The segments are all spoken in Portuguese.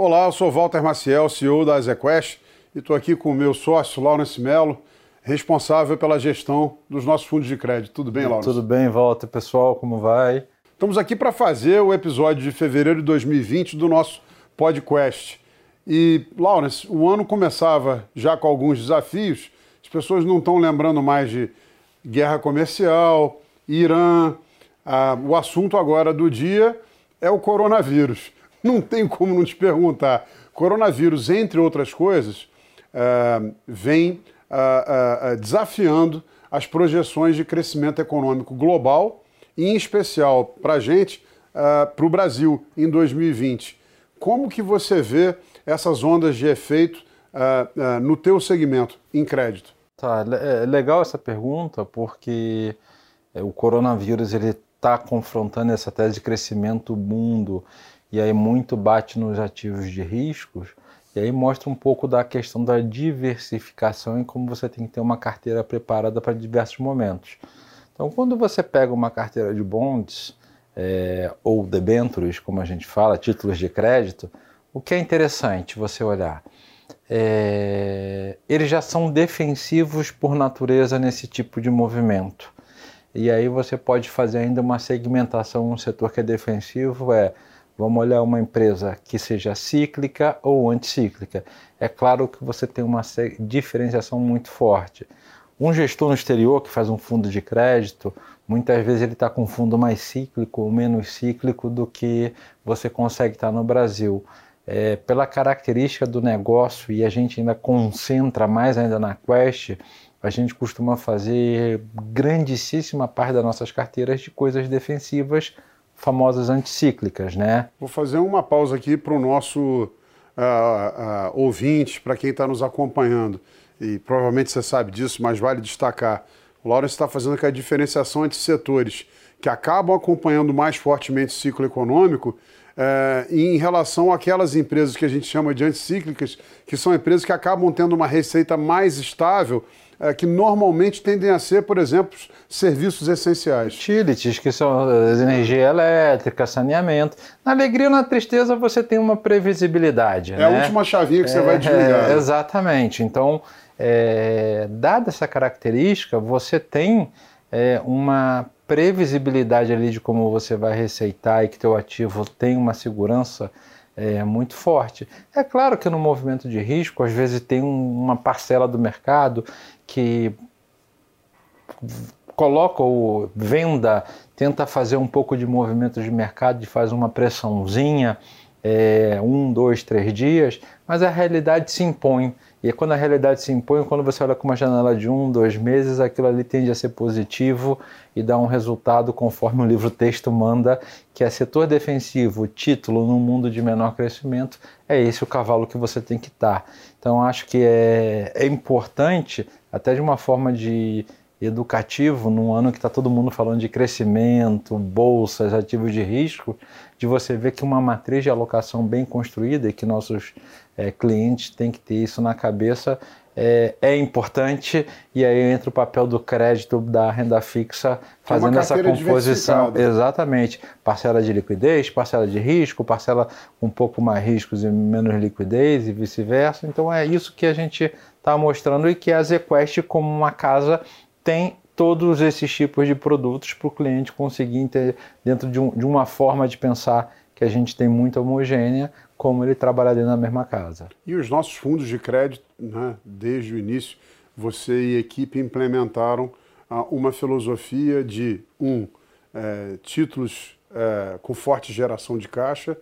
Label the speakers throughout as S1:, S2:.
S1: Olá, eu sou Walter Maciel, CEO da Azequest, e estou aqui com o meu sócio, Laurence Mello, responsável pela gestão dos nossos fundos de crédito. Tudo bem, Laurence?
S2: Tudo bem, Walter, pessoal, como vai?
S1: Estamos aqui para fazer o episódio de fevereiro de 2020 do nosso podcast. E, Lawrence, o ano começava já com alguns desafios, as pessoas não estão lembrando mais de guerra comercial, Irã. Ah, o assunto agora do dia é o coronavírus. Não tem como não te perguntar. Coronavírus, entre outras coisas, ah, vem ah, ah, desafiando as projeções de crescimento econômico global e, em especial, para a gente, para o Brasil, em 2020. Como que você vê essas ondas de efeito no teu segmento, em crédito?
S2: Tá, é legal essa pergunta, porque o coronavírus ele está confrontando essa tese de crescimento mundo e aí muito bate nos ativos de riscos e aí mostra um pouco da questão da diversificação e como você tem que ter uma carteira preparada para diversos momentos. Então, quando você pega uma carteira de bonds é, ou debentures, como a gente fala, títulos de crédito, o que é interessante você olhar? É, eles já são defensivos por natureza nesse tipo de movimento. E aí você pode fazer ainda uma segmentação, um setor que é defensivo é vamos olhar uma empresa que seja cíclica ou anticíclica. É claro que você tem uma diferenciação muito forte. Um gestor no exterior que faz um fundo de crédito, muitas vezes ele está com um fundo mais cíclico ou menos cíclico do que você consegue estar tá no Brasil. É, pela característica do negócio e a gente ainda concentra mais ainda na Quest, a gente costuma fazer grandíssima parte das nossas carteiras de coisas defensivas, famosas anticíclicas, né?
S1: Vou fazer uma pausa aqui para o nosso uh, uh, ouvinte, para quem está nos acompanhando, e provavelmente você sabe disso, mas vale destacar. O Lawrence está fazendo aquela diferenciação entre setores que acabam acompanhando mais fortemente o ciclo econômico é, em relação àquelas empresas que a gente chama de anticíclicas, que são empresas que acabam tendo uma receita mais estável, é, que normalmente tendem a ser, por exemplo, serviços essenciais.
S2: Utilities, que são energia elétrica, saneamento. Na alegria ou na tristeza você tem uma previsibilidade.
S1: É
S2: né?
S1: a última chavinha que você vai desligar.
S2: É, exatamente. Então, é, dada essa característica, você tem é, uma previsibilidade ali de como você vai receitar e que teu ativo tem uma segurança é, muito forte. É claro que no movimento de risco, às vezes tem um, uma parcela do mercado que coloca ou venda, tenta fazer um pouco de movimento de mercado, de faz uma pressãozinha, é, um, dois, três dias, mas a realidade se impõe. E quando a realidade se impõe, quando você olha com uma janela de um, dois meses, aquilo ali tende a ser positivo e dá um resultado conforme o livro texto manda, que é setor defensivo, título num mundo de menor crescimento, é esse o cavalo que você tem que estar. Então acho que é, é importante, até de uma forma de educativo, num ano que está todo mundo falando de crescimento, bolsas, ativos de risco, de você ver que uma matriz de alocação bem construída e que nossos é, clientes têm que ter isso na cabeça é, é, importante. E aí entra o papel do crédito da renda fixa fazendo é essa composição. exatamente. Parcela de liquidez parcela de risco parcela com um pouco mais riscos e menos liquidez e vice-versa. Então é isso que a gente está mostrando e que a ZQuest como uma casa tem todos esses tipos de produtos para o cliente conseguir ter dentro de, um, de uma forma de pensar que a gente tem muito homogênea, como ele trabalha dentro da mesma casa.
S1: E os nossos fundos de crédito, né, desde o início, você e a equipe implementaram ah, uma filosofia de, um, é, títulos é, com forte geração de caixa,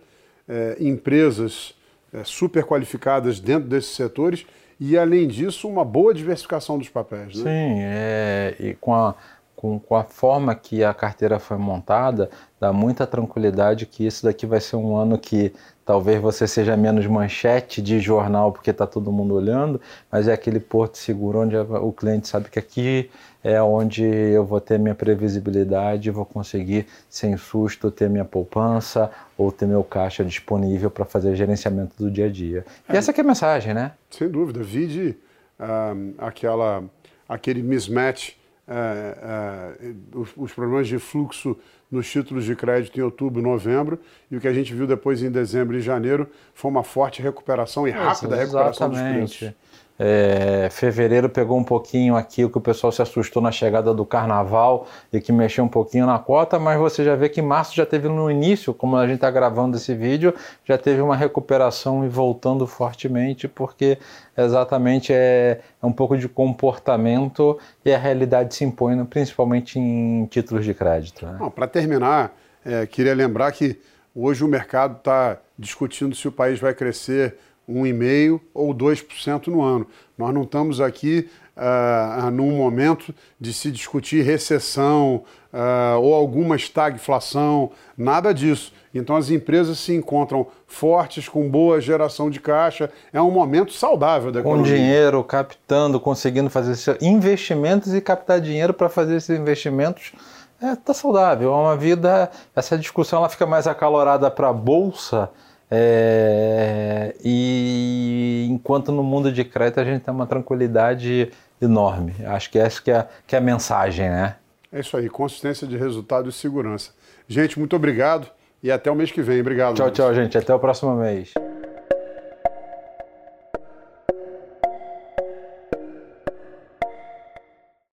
S1: é, empresas super qualificadas dentro desses setores e, além disso, uma boa diversificação dos papéis. Né?
S2: Sim, é, e com a, com, com a forma que a carteira foi montada, dá muita tranquilidade que isso daqui vai ser um ano que talvez você seja menos manchete de jornal porque está todo mundo olhando, mas é aquele porto seguro onde o cliente sabe que aqui é onde eu vou ter minha previsibilidade, vou conseguir sem susto ter minha poupança ou ter meu caixa disponível para fazer gerenciamento do dia a dia. E é, essa é a mensagem, né?
S1: Sem dúvida. Vide uh, aquela, aquele mismatch é, os, os, problemas de fluxo nos títulos de crédito em outubro, novembro, e o que a gente viu depois em dezembro e janeiro foi uma forte recuperação e rápida Isso, recuperação dos preços.
S2: É, fevereiro pegou um pouquinho aqui o que o pessoal se assustou na chegada do carnaval e que mexeu um pouquinho na cota, mas você já vê que março já teve no início, como a gente está gravando esse vídeo, já teve uma recuperação e voltando fortemente, porque exatamente é, é um pouco de comportamento e a realidade se impõe, principalmente em títulos de crédito. Né?
S1: Para terminar, é, queria lembrar que hoje o mercado está discutindo se o país vai crescer 1,5% ou 2% no ano. Nós não estamos aqui uh, num momento de se discutir recessão uh, ou alguma estagflação, nada disso. Então as empresas se encontram fortes, com boa geração de caixa, é um momento saudável da
S2: economia. Com dinheiro, captando, conseguindo fazer investimentos e captar dinheiro para fazer esses investimentos está é, saudável. É uma vida. Essa discussão ela fica mais acalorada para a bolsa é, e enquanto no mundo de crédito a gente tem uma tranquilidade enorme. Acho que essa que é, que é a mensagem, né?
S1: É isso aí, consistência de resultado e segurança. Gente, muito obrigado e até o mês que vem. Obrigado.
S2: Tchau, tchau, gente. Até o próximo mês.